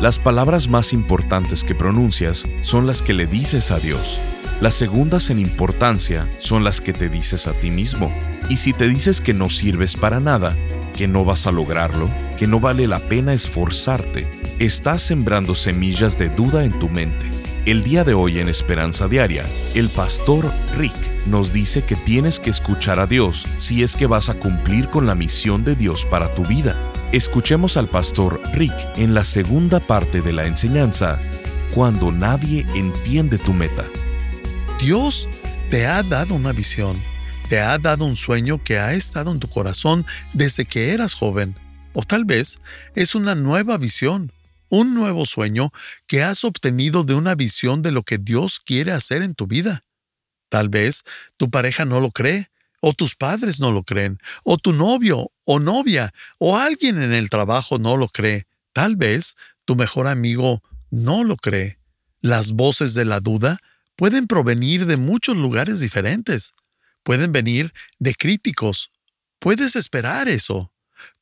Las palabras más importantes que pronuncias son las que le dices a Dios. Las segundas en importancia son las que te dices a ti mismo. Y si te dices que no sirves para nada, que no vas a lograrlo, que no vale la pena esforzarte, estás sembrando semillas de duda en tu mente. El día de hoy en Esperanza Diaria, el pastor Rick nos dice que tienes que escuchar a Dios si es que vas a cumplir con la misión de Dios para tu vida. Escuchemos al pastor Rick en la segunda parte de la enseñanza, Cuando nadie entiende tu meta. Dios te ha dado una visión, te ha dado un sueño que ha estado en tu corazón desde que eras joven, o tal vez es una nueva visión, un nuevo sueño que has obtenido de una visión de lo que Dios quiere hacer en tu vida. Tal vez tu pareja no lo cree, o tus padres no lo creen, o tu novio o novia, o alguien en el trabajo no lo cree. Tal vez tu mejor amigo no lo cree. Las voces de la duda pueden provenir de muchos lugares diferentes. Pueden venir de críticos. Puedes esperar eso.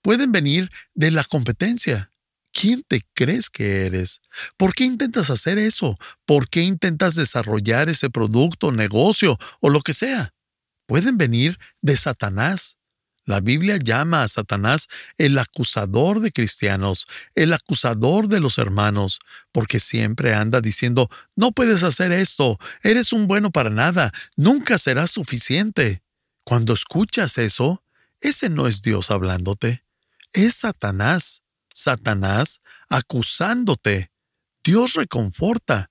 Pueden venir de la competencia. ¿Quién te crees que eres? ¿Por qué intentas hacer eso? ¿Por qué intentas desarrollar ese producto, negocio o lo que sea? pueden venir de Satanás. La Biblia llama a Satanás el acusador de cristianos, el acusador de los hermanos, porque siempre anda diciendo, no puedes hacer esto, eres un bueno para nada, nunca serás suficiente. Cuando escuchas eso, ese no es Dios hablándote, es Satanás, Satanás acusándote. Dios reconforta,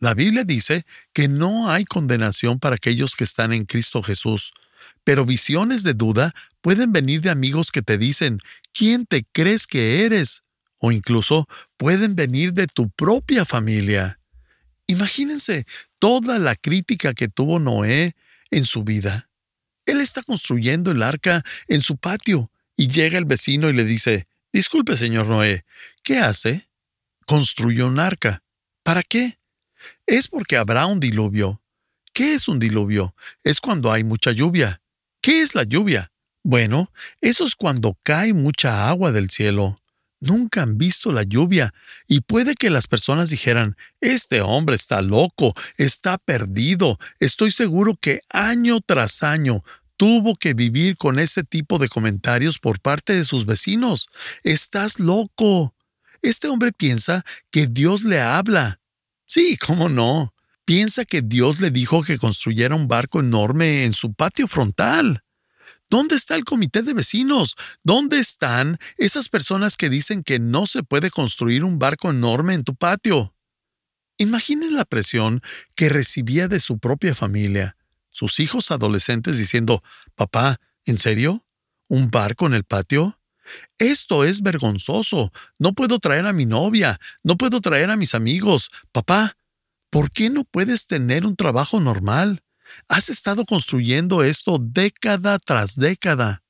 la Biblia dice que no hay condenación para aquellos que están en Cristo Jesús, pero visiones de duda pueden venir de amigos que te dicen, ¿quién te crees que eres? O incluso pueden venir de tu propia familia. Imagínense toda la crítica que tuvo Noé en su vida. Él está construyendo el arca en su patio y llega el vecino y le dice, Disculpe, señor Noé, ¿qué hace? Construyó un arca. ¿Para qué? es porque habrá un diluvio. ¿Qué es un diluvio? Es cuando hay mucha lluvia. ¿Qué es la lluvia? Bueno, eso es cuando cae mucha agua del cielo. Nunca han visto la lluvia y puede que las personas dijeran, este hombre está loco, está perdido. Estoy seguro que año tras año tuvo que vivir con ese tipo de comentarios por parte de sus vecinos. Estás loco. Este hombre piensa que Dios le habla. Sí, cómo no. Piensa que Dios le dijo que construyera un barco enorme en su patio frontal. ¿Dónde está el comité de vecinos? ¿Dónde están esas personas que dicen que no se puede construir un barco enorme en tu patio? Imaginen la presión que recibía de su propia familia, sus hijos adolescentes diciendo, Papá, ¿en serio? ¿Un barco en el patio? Esto es vergonzoso. No puedo traer a mi novia, no puedo traer a mis amigos. Papá, ¿por qué no puedes tener un trabajo normal? Has estado construyendo esto década tras década.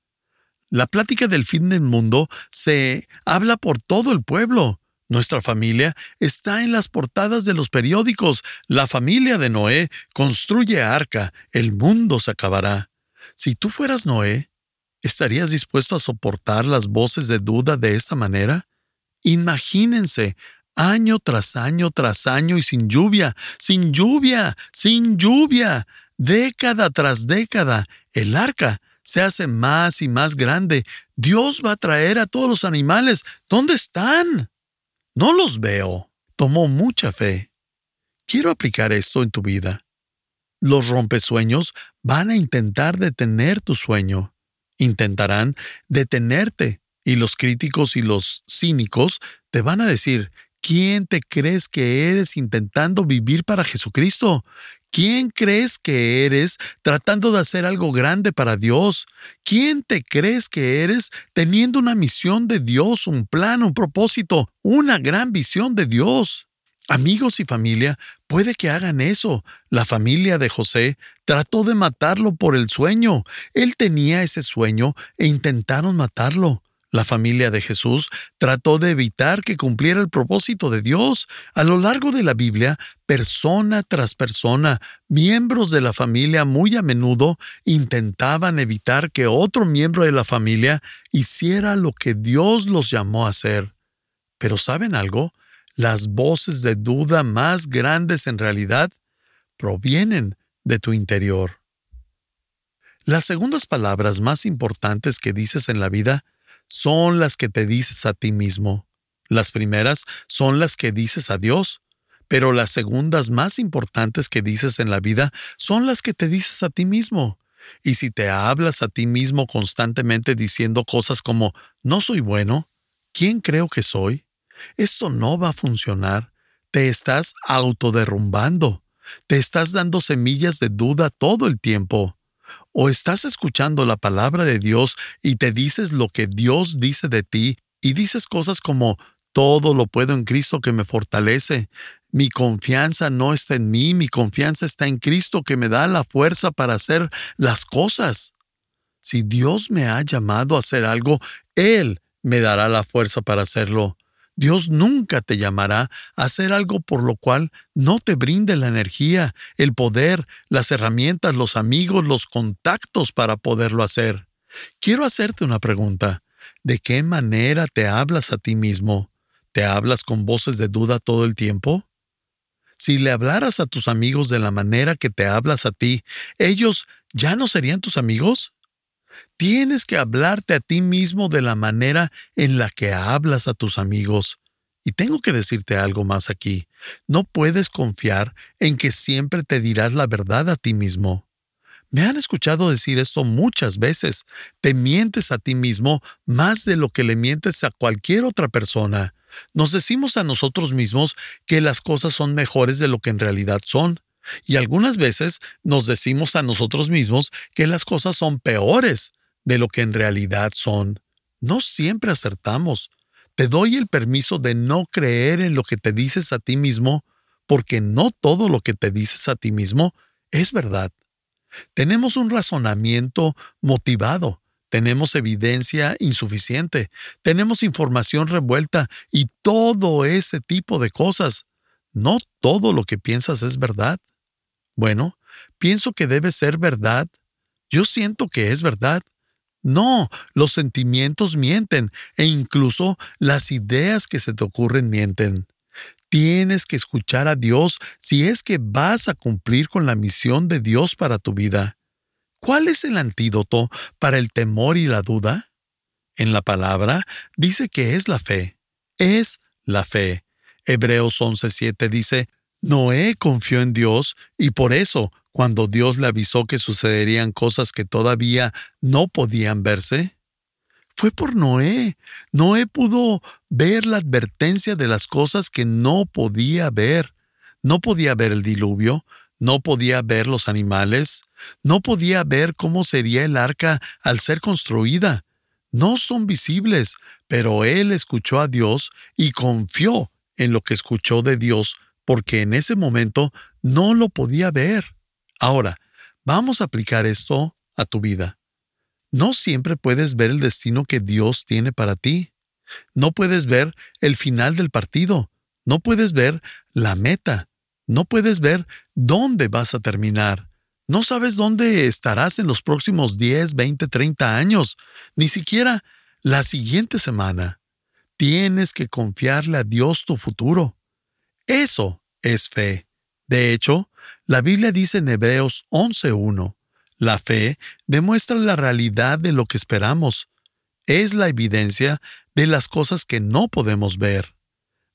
La plática del fin del mundo se habla por todo el pueblo. Nuestra familia está en las portadas de los periódicos. La familia de Noé construye arca. El mundo se acabará. Si tú fueras Noé, ¿Estarías dispuesto a soportar las voces de duda de esta manera? Imagínense, año tras año tras año y sin lluvia, sin lluvia, sin lluvia, década tras década, el arca se hace más y más grande. Dios va a traer a todos los animales. ¿Dónde están? No los veo. Tomó mucha fe. Quiero aplicar esto en tu vida. Los rompesueños van a intentar detener tu sueño intentarán detenerte y los críticos y los cínicos te van a decir, ¿quién te crees que eres intentando vivir para Jesucristo? ¿Quién crees que eres tratando de hacer algo grande para Dios? ¿Quién te crees que eres teniendo una misión de Dios, un plan, un propósito, una gran visión de Dios? Amigos y familia puede que hagan eso. La familia de José trató de matarlo por el sueño. Él tenía ese sueño e intentaron matarlo. La familia de Jesús trató de evitar que cumpliera el propósito de Dios. A lo largo de la Biblia, persona tras persona, miembros de la familia muy a menudo intentaban evitar que otro miembro de la familia hiciera lo que Dios los llamó a hacer. Pero ¿saben algo? Las voces de duda más grandes en realidad provienen de tu interior. Las segundas palabras más importantes que dices en la vida son las que te dices a ti mismo. Las primeras son las que dices a Dios, pero las segundas más importantes que dices en la vida son las que te dices a ti mismo. Y si te hablas a ti mismo constantemente diciendo cosas como no soy bueno, ¿quién creo que soy? Esto no va a funcionar. Te estás autoderrumbando. Te estás dando semillas de duda todo el tiempo. O estás escuchando la palabra de Dios y te dices lo que Dios dice de ti y dices cosas como todo lo puedo en Cristo que me fortalece. Mi confianza no está en mí, mi confianza está en Cristo que me da la fuerza para hacer las cosas. Si Dios me ha llamado a hacer algo, Él me dará la fuerza para hacerlo. Dios nunca te llamará a hacer algo por lo cual no te brinde la energía, el poder, las herramientas, los amigos, los contactos para poderlo hacer. Quiero hacerte una pregunta. ¿De qué manera te hablas a ti mismo? ¿Te hablas con voces de duda todo el tiempo? Si le hablaras a tus amigos de la manera que te hablas a ti, ¿ellos ya no serían tus amigos? Tienes que hablarte a ti mismo de la manera en la que hablas a tus amigos. Y tengo que decirte algo más aquí. No puedes confiar en que siempre te dirás la verdad a ti mismo. Me han escuchado decir esto muchas veces. Te mientes a ti mismo más de lo que le mientes a cualquier otra persona. Nos decimos a nosotros mismos que las cosas son mejores de lo que en realidad son. Y algunas veces nos decimos a nosotros mismos que las cosas son peores de lo que en realidad son. No siempre acertamos. Te doy el permiso de no creer en lo que te dices a ti mismo, porque no todo lo que te dices a ti mismo es verdad. Tenemos un razonamiento motivado, tenemos evidencia insuficiente, tenemos información revuelta y todo ese tipo de cosas. No todo lo que piensas es verdad. Bueno, pienso que debe ser verdad. Yo siento que es verdad. No, los sentimientos mienten e incluso las ideas que se te ocurren mienten. Tienes que escuchar a Dios si es que vas a cumplir con la misión de Dios para tu vida. ¿Cuál es el antídoto para el temor y la duda? En la palabra dice que es la fe. Es la fe. Hebreos 11:7 dice, Noé confió en Dios y por eso cuando Dios le avisó que sucederían cosas que todavía no podían verse? Fue por Noé. Noé pudo ver la advertencia de las cosas que no podía ver. No podía ver el diluvio, no podía ver los animales, no podía ver cómo sería el arca al ser construida. No son visibles, pero él escuchó a Dios y confió en lo que escuchó de Dios, porque en ese momento no lo podía ver. Ahora, vamos a aplicar esto a tu vida. No siempre puedes ver el destino que Dios tiene para ti. No puedes ver el final del partido. No puedes ver la meta. No puedes ver dónde vas a terminar. No sabes dónde estarás en los próximos 10, 20, 30 años, ni siquiera la siguiente semana. Tienes que confiarle a Dios tu futuro. Eso es fe. De hecho, la Biblia dice en Hebreos 11.1, la fe demuestra la realidad de lo que esperamos. Es la evidencia de las cosas que no podemos ver.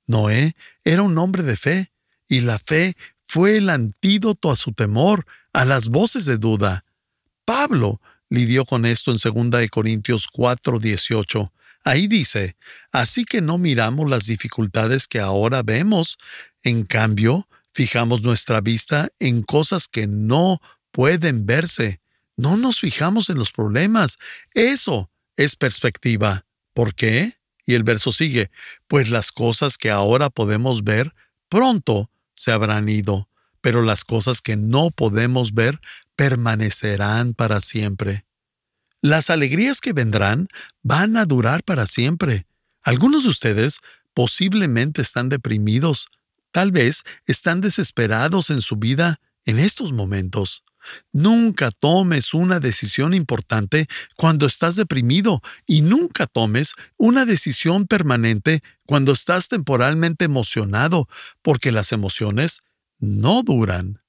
Noé era un hombre de fe, y la fe fue el antídoto a su temor, a las voces de duda. Pablo lidió con esto en 2 Corintios 4:18. Ahí dice, así que no miramos las dificultades que ahora vemos, en cambio, Fijamos nuestra vista en cosas que no pueden verse. No nos fijamos en los problemas. Eso es perspectiva. ¿Por qué? Y el verso sigue, pues las cosas que ahora podemos ver pronto se habrán ido, pero las cosas que no podemos ver permanecerán para siempre. Las alegrías que vendrán van a durar para siempre. Algunos de ustedes posiblemente están deprimidos, tal vez están desesperados en su vida en estos momentos. Nunca tomes una decisión importante cuando estás deprimido y nunca tomes una decisión permanente cuando estás temporalmente emocionado, porque las emociones no duran.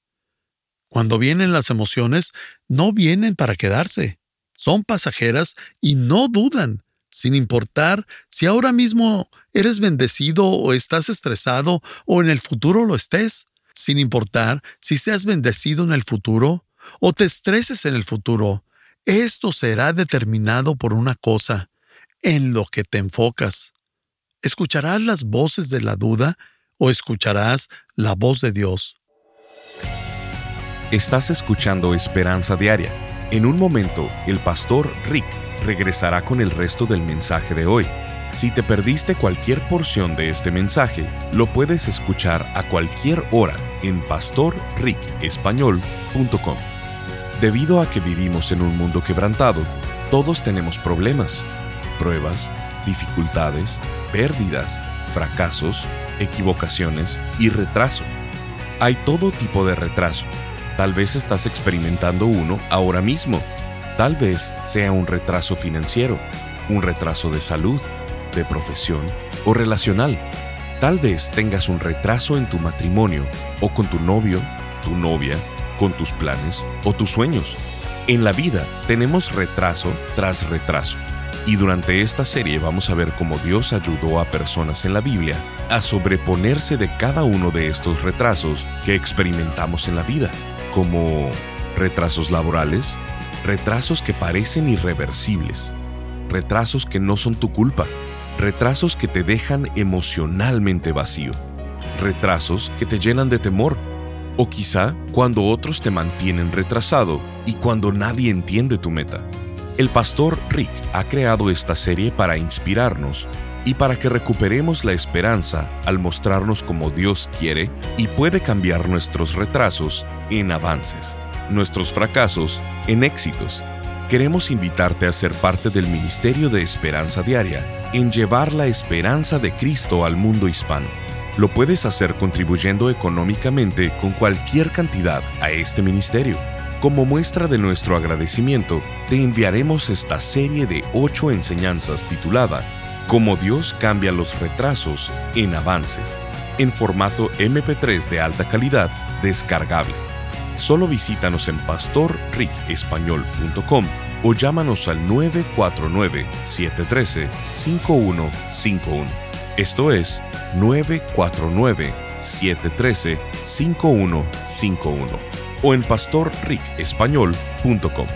Cuando vienen las emociones, no vienen para quedarse. Son pasajeras y no dudan, sin importar si ahora mismo eres bendecido o estás estresado o en el futuro lo estés sin importar si seas bendecido en el futuro o te estreses en el futuro. Esto será determinado por una cosa, en lo que te enfocas. ¿Escucharás las voces de la duda o escucharás la voz de Dios? Estás escuchando Esperanza Diaria. En un momento, el pastor Rick regresará con el resto del mensaje de hoy. Si te perdiste cualquier porción de este mensaje, lo puedes escuchar a cualquier hora en pastorricespañol.com. Debido a que vivimos en un mundo quebrantado, todos tenemos problemas, pruebas, dificultades, pérdidas, fracasos, equivocaciones y retraso. Hay todo tipo de retraso. Tal vez estás experimentando uno ahora mismo. Tal vez sea un retraso financiero, un retraso de salud, de profesión o relacional. Tal vez tengas un retraso en tu matrimonio o con tu novio, tu novia, con tus planes o tus sueños. En la vida tenemos retraso tras retraso. Y durante esta serie vamos a ver cómo Dios ayudó a personas en la Biblia a sobreponerse de cada uno de estos retrasos que experimentamos en la vida, como retrasos laborales, retrasos que parecen irreversibles, retrasos que no son tu culpa, retrasos que te dejan emocionalmente vacío, retrasos que te llenan de temor, o quizá cuando otros te mantienen retrasado y cuando nadie entiende tu meta. El pastor Rick ha creado esta serie para inspirarnos y para que recuperemos la esperanza al mostrarnos cómo Dios quiere y puede cambiar nuestros retrasos en avances, nuestros fracasos en éxitos. Queremos invitarte a ser parte del Ministerio de Esperanza Diaria en llevar la esperanza de Cristo al mundo hispano. Lo puedes hacer contribuyendo económicamente con cualquier cantidad a este ministerio. Como muestra de nuestro agradecimiento, te enviaremos esta serie de ocho enseñanzas titulada Cómo Dios cambia los retrasos en avances, en formato MP3 de alta calidad descargable. Solo visítanos en pastorricespañol.com o llámanos al 949-713-5151. Esto es 949-713-5151 o en pastorricespañol.com.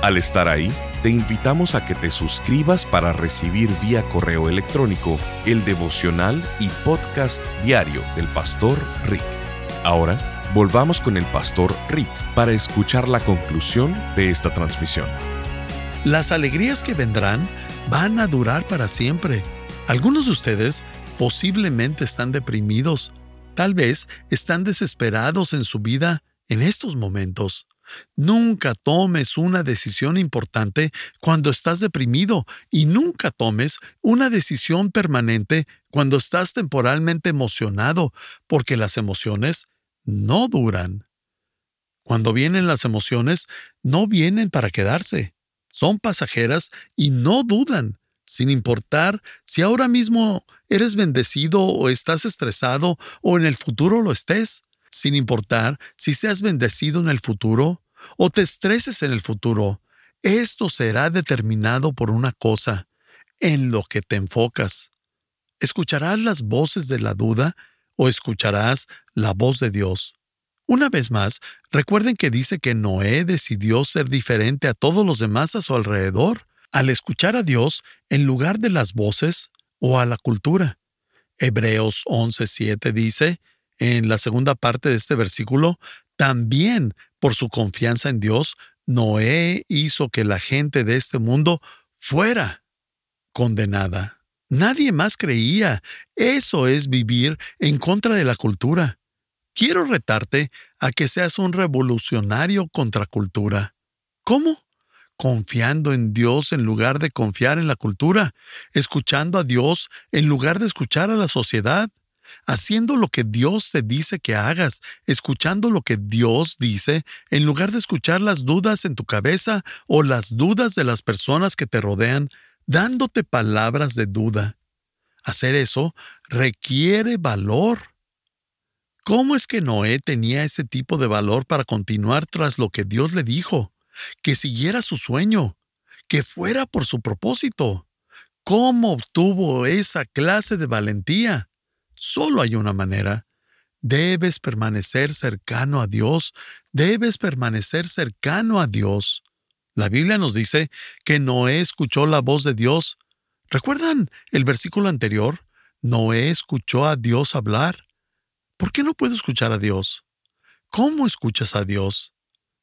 Al estar ahí, te invitamos a que te suscribas para recibir vía correo electrónico el devocional y podcast diario del pastor Rick. Ahora, volvamos con el pastor Rick para escuchar la conclusión de esta transmisión. Las alegrías que vendrán van a durar para siempre. Algunos de ustedes posiblemente están deprimidos, tal vez están desesperados en su vida en estos momentos. Nunca tomes una decisión importante cuando estás deprimido y nunca tomes una decisión permanente cuando estás temporalmente emocionado, porque las emociones no duran. Cuando vienen las emociones, no vienen para quedarse son pasajeras y no dudan, sin importar si ahora mismo eres bendecido o estás estresado o en el futuro lo estés, sin importar si seas bendecido en el futuro o te estreses en el futuro. Esto será determinado por una cosa, en lo que te enfocas. ¿Escucharás las voces de la duda o escucharás la voz de Dios? Una vez más, recuerden que dice que Noé decidió ser diferente a todos los demás a su alrededor, al escuchar a Dios en lugar de las voces o a la cultura. Hebreos 11:7 dice, en la segunda parte de este versículo, también por su confianza en Dios, Noé hizo que la gente de este mundo fuera condenada. Nadie más creía. Eso es vivir en contra de la cultura. Quiero retarte a que seas un revolucionario contra cultura. ¿Cómo? Confiando en Dios en lugar de confiar en la cultura, escuchando a Dios en lugar de escuchar a la sociedad, haciendo lo que Dios te dice que hagas, escuchando lo que Dios dice, en lugar de escuchar las dudas en tu cabeza o las dudas de las personas que te rodean, dándote palabras de duda. Hacer eso requiere valor. ¿Cómo es que Noé tenía ese tipo de valor para continuar tras lo que Dios le dijo? Que siguiera su sueño, que fuera por su propósito. ¿Cómo obtuvo esa clase de valentía? Solo hay una manera. Debes permanecer cercano a Dios, debes permanecer cercano a Dios. La Biblia nos dice que Noé escuchó la voz de Dios. ¿Recuerdan el versículo anterior? Noé escuchó a Dios hablar. ¿Por qué no puedo escuchar a Dios? ¿Cómo escuchas a Dios?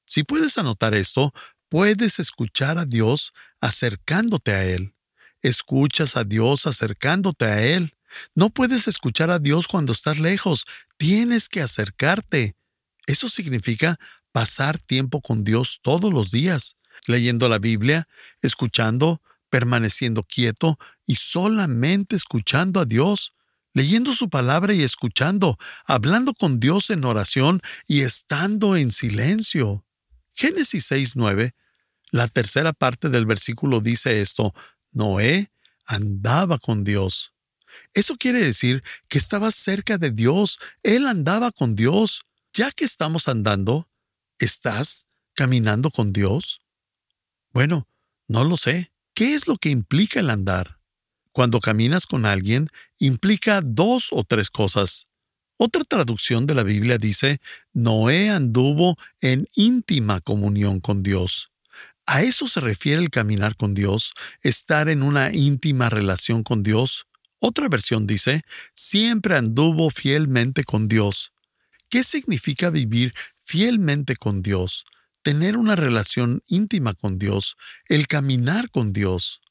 Si puedes anotar esto, puedes escuchar a Dios acercándote a Él. Escuchas a Dios acercándote a Él. No puedes escuchar a Dios cuando estás lejos, tienes que acercarte. Eso significa pasar tiempo con Dios todos los días, leyendo la Biblia, escuchando, permaneciendo quieto y solamente escuchando a Dios, leyendo su palabra y escuchando, hablando con Dios en oración y estando en silencio. Génesis 6.9, la tercera parte del versículo dice esto, Noé andaba con Dios. Eso quiere decir que estaba cerca de Dios, Él andaba con Dios. Ya que estamos andando, ¿estás caminando con Dios? Bueno, no lo sé. ¿Qué es lo que implica el andar? Cuando caminas con alguien, implica dos o tres cosas. Otra traducción de la Biblia dice, Noé anduvo en íntima comunión con Dios. A eso se refiere el caminar con Dios, estar en una íntima relación con Dios. Otra versión dice, siempre anduvo fielmente con Dios. ¿Qué significa vivir fielmente con Dios? Tener una relación íntima con Dios, el caminar con Dios.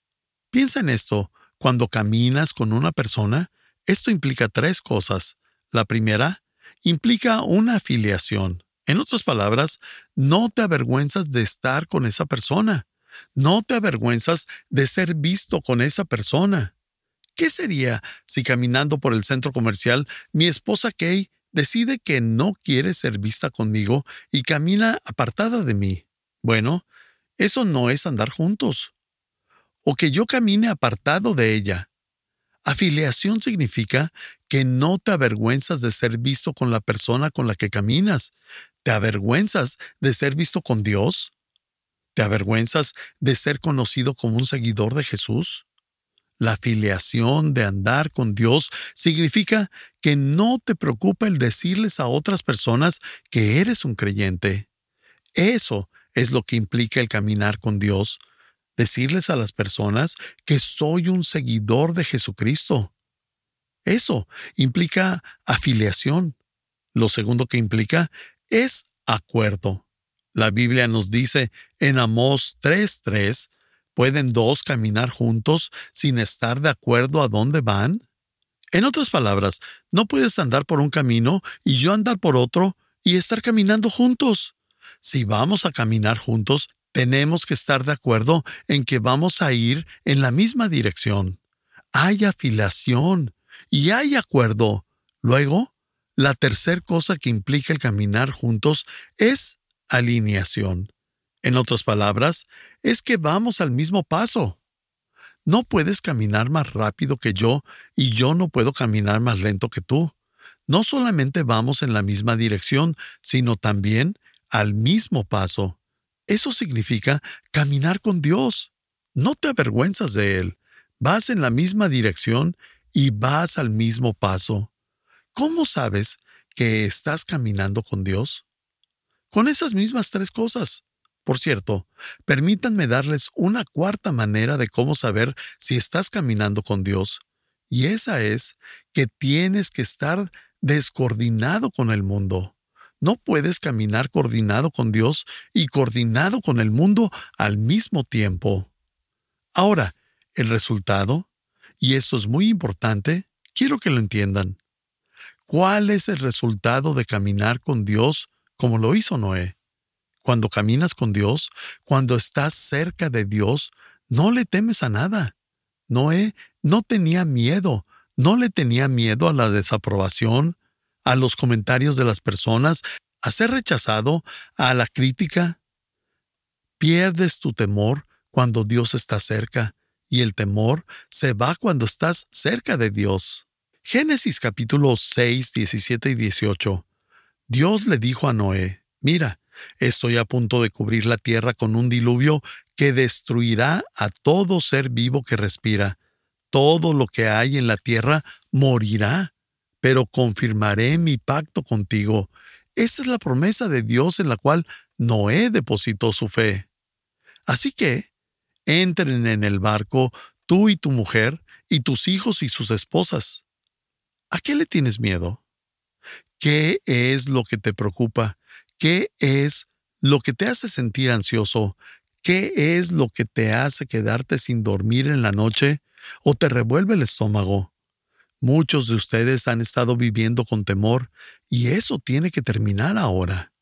Piensa en esto, cuando caminas con una persona, esto implica tres cosas. La primera, implica una afiliación. En otras palabras, no te avergüenzas de estar con esa persona. No te avergüenzas de ser visto con esa persona. ¿Qué sería si caminando por el centro comercial mi esposa Kay decide que no quiere ser vista conmigo y camina apartada de mí? Bueno, eso no es andar juntos. O que yo camine apartado de ella. Afiliación significa que no te avergüenzas de ser visto con la persona con la que caminas. ¿Te avergüenzas de ser visto con Dios? ¿Te avergüenzas de ser conocido como un seguidor de Jesús? La afiliación de andar con Dios significa que no te preocupa el decirles a otras personas que eres un creyente. Eso es lo que implica el caminar con Dios, decirles a las personas que soy un seguidor de Jesucristo. Eso implica afiliación. Lo segundo que implica es acuerdo. La Biblia nos dice en Amós 3:3 ¿Pueden dos caminar juntos sin estar de acuerdo a dónde van? En otras palabras, no puedes andar por un camino y yo andar por otro y estar caminando juntos. Si vamos a caminar juntos, tenemos que estar de acuerdo en que vamos a ir en la misma dirección. Hay afiliación y hay acuerdo. Luego, la tercera cosa que implica el caminar juntos es alineación. En otras palabras, es que vamos al mismo paso. No puedes caminar más rápido que yo y yo no puedo caminar más lento que tú. No solamente vamos en la misma dirección, sino también al mismo paso. Eso significa caminar con Dios. No te avergüenzas de Él. Vas en la misma dirección y vas al mismo paso. ¿Cómo sabes que estás caminando con Dios? Con esas mismas tres cosas. Por cierto, permítanme darles una cuarta manera de cómo saber si estás caminando con Dios, y esa es que tienes que estar descoordinado con el mundo. No puedes caminar coordinado con Dios y coordinado con el mundo al mismo tiempo. Ahora, el resultado, y esto es muy importante, quiero que lo entiendan. ¿Cuál es el resultado de caminar con Dios como lo hizo Noé? Cuando caminas con Dios, cuando estás cerca de Dios, no le temes a nada. Noé no tenía miedo, no le tenía miedo a la desaprobación, a los comentarios de las personas, a ser rechazado, a la crítica. Pierdes tu temor cuando Dios está cerca, y el temor se va cuando estás cerca de Dios. Génesis capítulo 6, 17 y 18. Dios le dijo a Noé, Mira, estoy a punto de cubrir la tierra con un diluvio que destruirá a todo ser vivo que respira. Todo lo que hay en la tierra morirá, pero confirmaré mi pacto contigo. Esta es la promesa de Dios en la cual Noé depositó su fe. Así que, entren en el barco tú y tu mujer, y tus hijos y sus esposas. ¿A qué le tienes miedo? ¿Qué es lo que te preocupa? ¿Qué es lo que te hace sentir ansioso? ¿Qué es lo que te hace quedarte sin dormir en la noche o te revuelve el estómago? Muchos de ustedes han estado viviendo con temor y eso tiene que terminar ahora.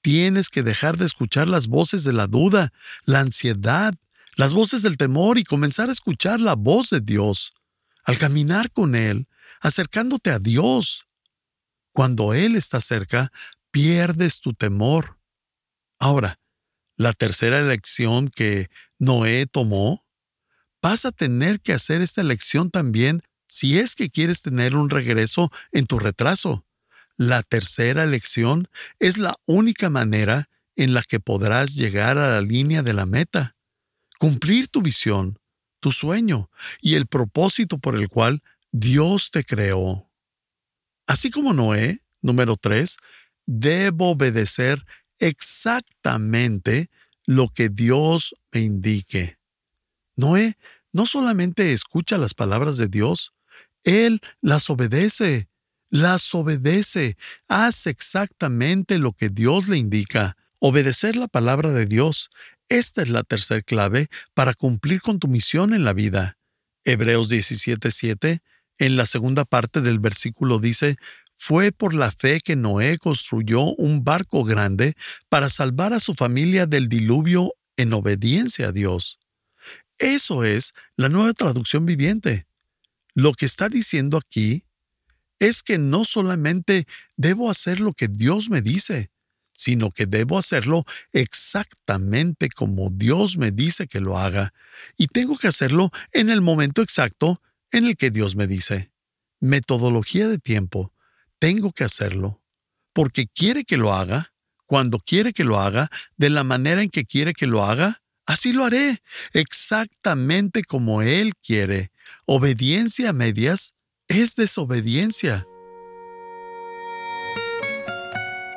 Tienes que dejar de escuchar las voces de la duda, la ansiedad, las voces del temor y comenzar a escuchar la voz de Dios. Al caminar con Él, acercándote a Dios. Cuando Él está cerca, pierdes tu temor. Ahora, la tercera elección que Noé tomó, vas a tener que hacer esta elección también si es que quieres tener un regreso en tu retraso. La tercera elección es la única manera en la que podrás llegar a la línea de la meta, cumplir tu visión, tu sueño y el propósito por el cual Dios te creó. Así como Noé, número 3, debo obedecer exactamente lo que Dios me indique. Noé no solamente escucha las palabras de Dios, él las obedece, las obedece, hace exactamente lo que Dios le indica. Obedecer la palabra de Dios. Esta es la tercera clave para cumplir con tu misión en la vida. Hebreos 17:7 en la segunda parte del versículo dice, fue por la fe que Noé construyó un barco grande para salvar a su familia del diluvio en obediencia a Dios. Eso es la nueva traducción viviente. Lo que está diciendo aquí es que no solamente debo hacer lo que Dios me dice, sino que debo hacerlo exactamente como Dios me dice que lo haga, y tengo que hacerlo en el momento exacto en el que Dios me dice, metodología de tiempo, tengo que hacerlo, porque quiere que lo haga, cuando quiere que lo haga, de la manera en que quiere que lo haga, así lo haré, exactamente como Él quiere. Obediencia a medias es desobediencia.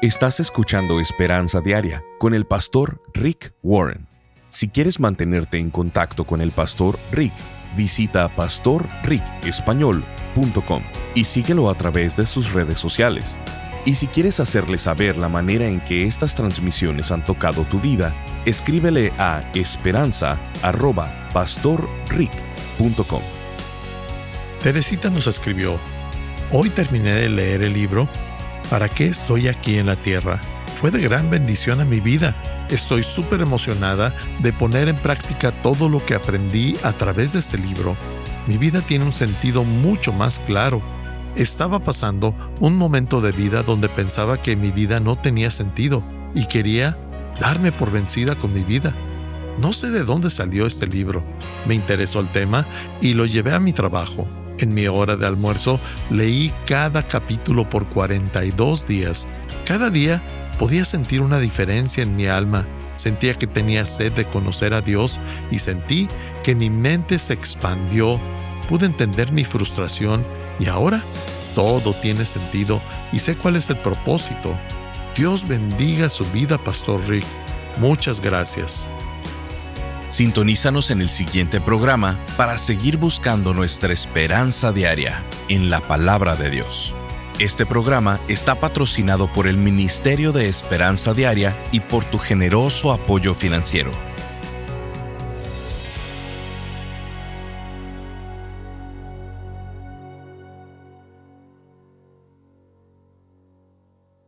Estás escuchando Esperanza Diaria con el pastor Rick Warren. Si quieres mantenerte en contacto con el pastor Rick, visita pastorricespañol.com y síguelo a través de sus redes sociales. Y si quieres hacerle saber la manera en que estas transmisiones han tocado tu vida, escríbele a esperanza.pastorrick.com. Teresita nos escribió, Hoy terminé de leer el libro ¿Para qué estoy aquí en la tierra? Fue de gran bendición a mi vida Estoy súper emocionada de poner en práctica todo lo que aprendí a través de este libro. Mi vida tiene un sentido mucho más claro. Estaba pasando un momento de vida donde pensaba que mi vida no tenía sentido y quería darme por vencida con mi vida. No sé de dónde salió este libro. Me interesó el tema y lo llevé a mi trabajo. En mi hora de almuerzo leí cada capítulo por 42 días. Cada día Podía sentir una diferencia en mi alma, sentía que tenía sed de conocer a Dios y sentí que mi mente se expandió. Pude entender mi frustración y ahora todo tiene sentido y sé cuál es el propósito. Dios bendiga su vida, Pastor Rick. Muchas gracias. Sintonízanos en el siguiente programa para seguir buscando nuestra esperanza diaria en la palabra de Dios. Este programa está patrocinado por el Ministerio de Esperanza Diaria y por tu generoso apoyo financiero.